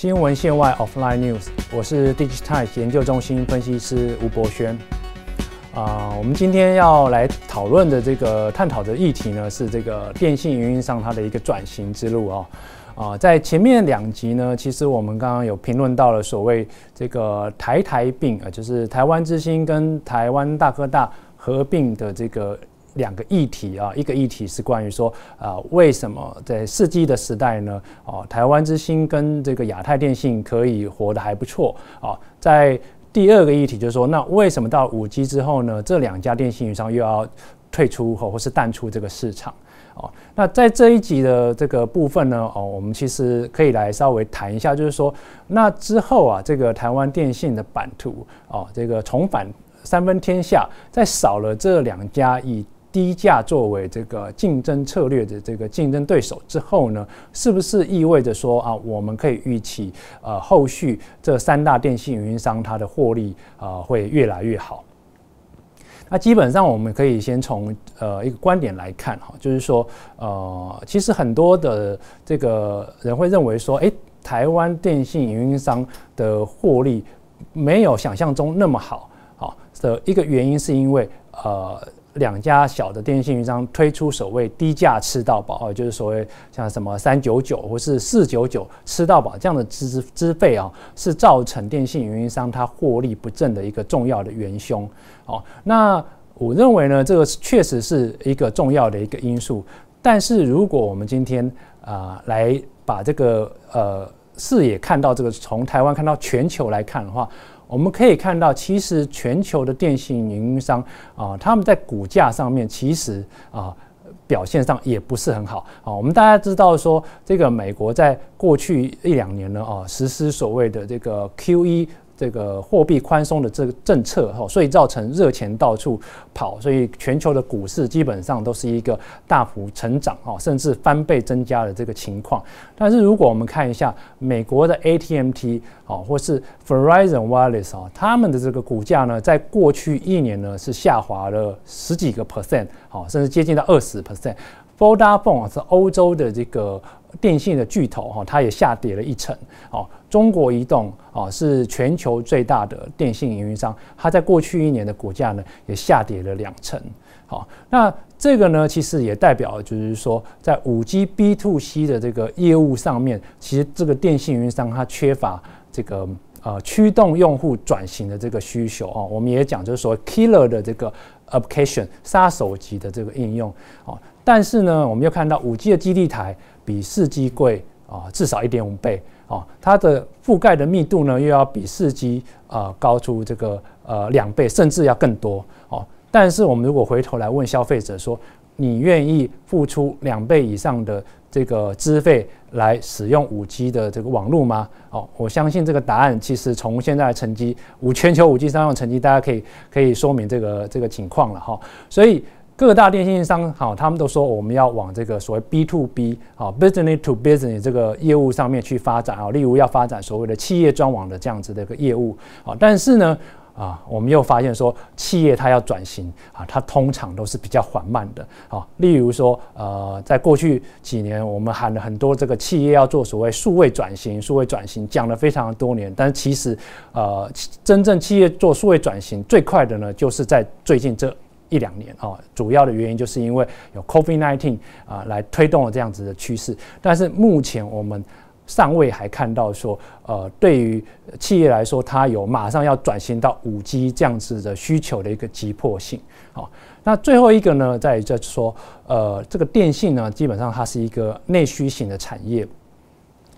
新闻线外 （Offline News），我是 Digitize 研究中心分析师吴博轩。啊，我们今天要来讨论的这个探讨的议题呢，是这个电信运营商它的一个转型之路哦。啊，在前面两集呢，其实我们刚刚有评论到了所谓这个台台并啊，就是台湾之星跟台湾大哥大合并的这个两个议题啊。一个议题是关于说啊，为什么在四 G 的时代呢？哦，台湾之星跟这个亚太电信可以活得还不错啊。在第二个议题就是说，那为什么到五 G 之后呢，这两家电信运营商又要退出或或是淡出这个市场？哦，那在这一集的这个部分呢，哦，我们其实可以来稍微谈一下，就是说，那之后啊，这个台湾电信的版图，哦，这个重返三分天下，在少了这两家以低价作为这个竞争策略的这个竞争对手之后呢，是不是意味着说啊，我们可以预期，呃，后续这三大电信运营商它的获利啊会越来越好？那基本上我们可以先从呃一个观点来看哈，就是说呃，其实很多的这个人会认为说，哎，台湾电信运营商的获利没有想象中那么好，好的一个原因是因为呃。两家小的电信运营商推出所谓低价吃到饱，就是所谓像什么三九九或是四九九吃到饱这样的资资费啊，是造成电信运营商它获利不振的一个重要的元凶。哦，那我认为呢，这个确实是一个重要的一个因素。但是如果我们今天啊来把这个呃视野看到这个从台湾看到全球来看的话。我们可以看到，其实全球的电信运营商啊，他们在股价上面其实啊表现上也不是很好啊。我们大家知道说，这个美国在过去一两年呢啊，实施所谓的这个 QE。这个货币宽松的这个政策哈，所以造成热钱到处跑，所以全球的股市基本上都是一个大幅成长哈，甚至翻倍增加的这个情况。但是如果我们看一下美国的 ATMT 啊，或是 Verizon Wireless 啊，他们的这个股价呢，在过去一年呢是下滑了十几个 percent，好，甚至接近到二十 percent。Vodafone，是欧洲的这个电信的巨头哈，它也下跌了一成。哦，中国移动啊，是全球最大的电信运营商，它在过去一年的股价呢，也下跌了两成。好，那这个呢，其实也代表就是说，在五 G B to C 的这个业务上面，其实这个电信运营商它缺乏这个呃驱动用户转型的这个需求啊。我们也讲就是说，killer 的这个 application 杀手级的这个应用啊。但是呢，我们又看到五 G 的基地台比四 G 贵啊，至少一点五倍啊，它的覆盖的密度呢又要比四 G 啊高出这个呃两倍，甚至要更多哦。但是我们如果回头来问消费者说，你愿意付出两倍以上的这个资费来使用五 G 的这个网络吗？哦，我相信这个答案其实从现在的成绩，五全球五 G 商用成绩，大家可以可以说明这个这个情况了哈。所以。各大电信商好，他们都说我们要往这个所谓 B to B 啊，business to business 这个业务上面去发展啊，例如要发展所谓的企业专网的这样子的一个业务啊。但是呢，啊，我们又发现说，企业它要转型啊，它通常都是比较缓慢的啊。例如说，呃，在过去几年，我们喊了很多这个企业要做所谓数位转型，数位转型讲了非常多年，但其实，呃，真正企业做数位转型最快的呢，就是在最近这。一两年啊，主要的原因就是因为有 COVID-19 啊来推动了这样子的趋势，但是目前我们尚未还看到说，呃，对于企业来说，它有马上要转型到五 G 这样子的需求的一个急迫性。好，那最后一个呢，在就是说，呃，这个电信呢，基本上它是一个内需型的产业，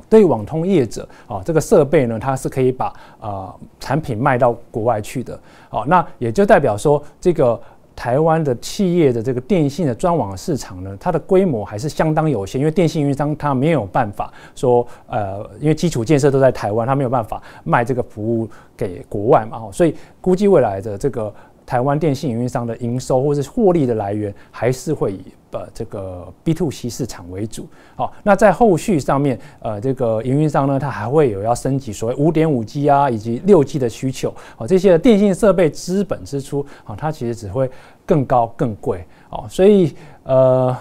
对于网通业者啊，这个设备呢，它是可以把呃产品卖到国外去的。好，那也就代表说这个。台湾的企业的这个电信的专网市场呢，它的规模还是相当有限，因为电信运营商它没有办法说，呃，因为基础建设都在台湾，它没有办法卖这个服务给国外嘛，所以估计未来的这个。台湾电信运营商的营收或是获利的来源，还是会以呃这个 B to C 市场为主。好，那在后续上面，呃，这个营运商呢，它还会有要升级所谓五点五 G 啊，以及六 G 的需求。好，这些电信设备资本支出，啊，它其实只会更高更贵。好，所以呃，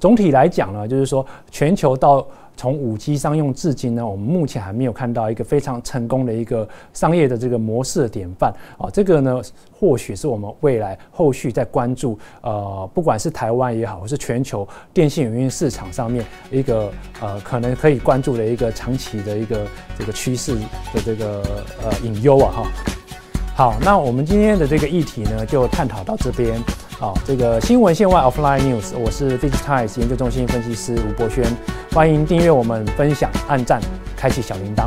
总体来讲呢，就是说全球到从五 G 商用至今呢，我们目前还没有看到一个非常成功的一个商业的这个模式的典范啊。这个呢，或许是我们未来后续在关注呃，不管是台湾也好，或是全球电信营运市场上面一个呃，可能可以关注的一个长期的一个这个趋势的这个呃隐忧啊哈。好，那我们今天的这个议题呢，就探讨到这边。好，这个新闻线外 Offline News，我是 Digitize 研究中心分析师吴博轩，欢迎订阅我们，分享、按赞、开启小铃铛。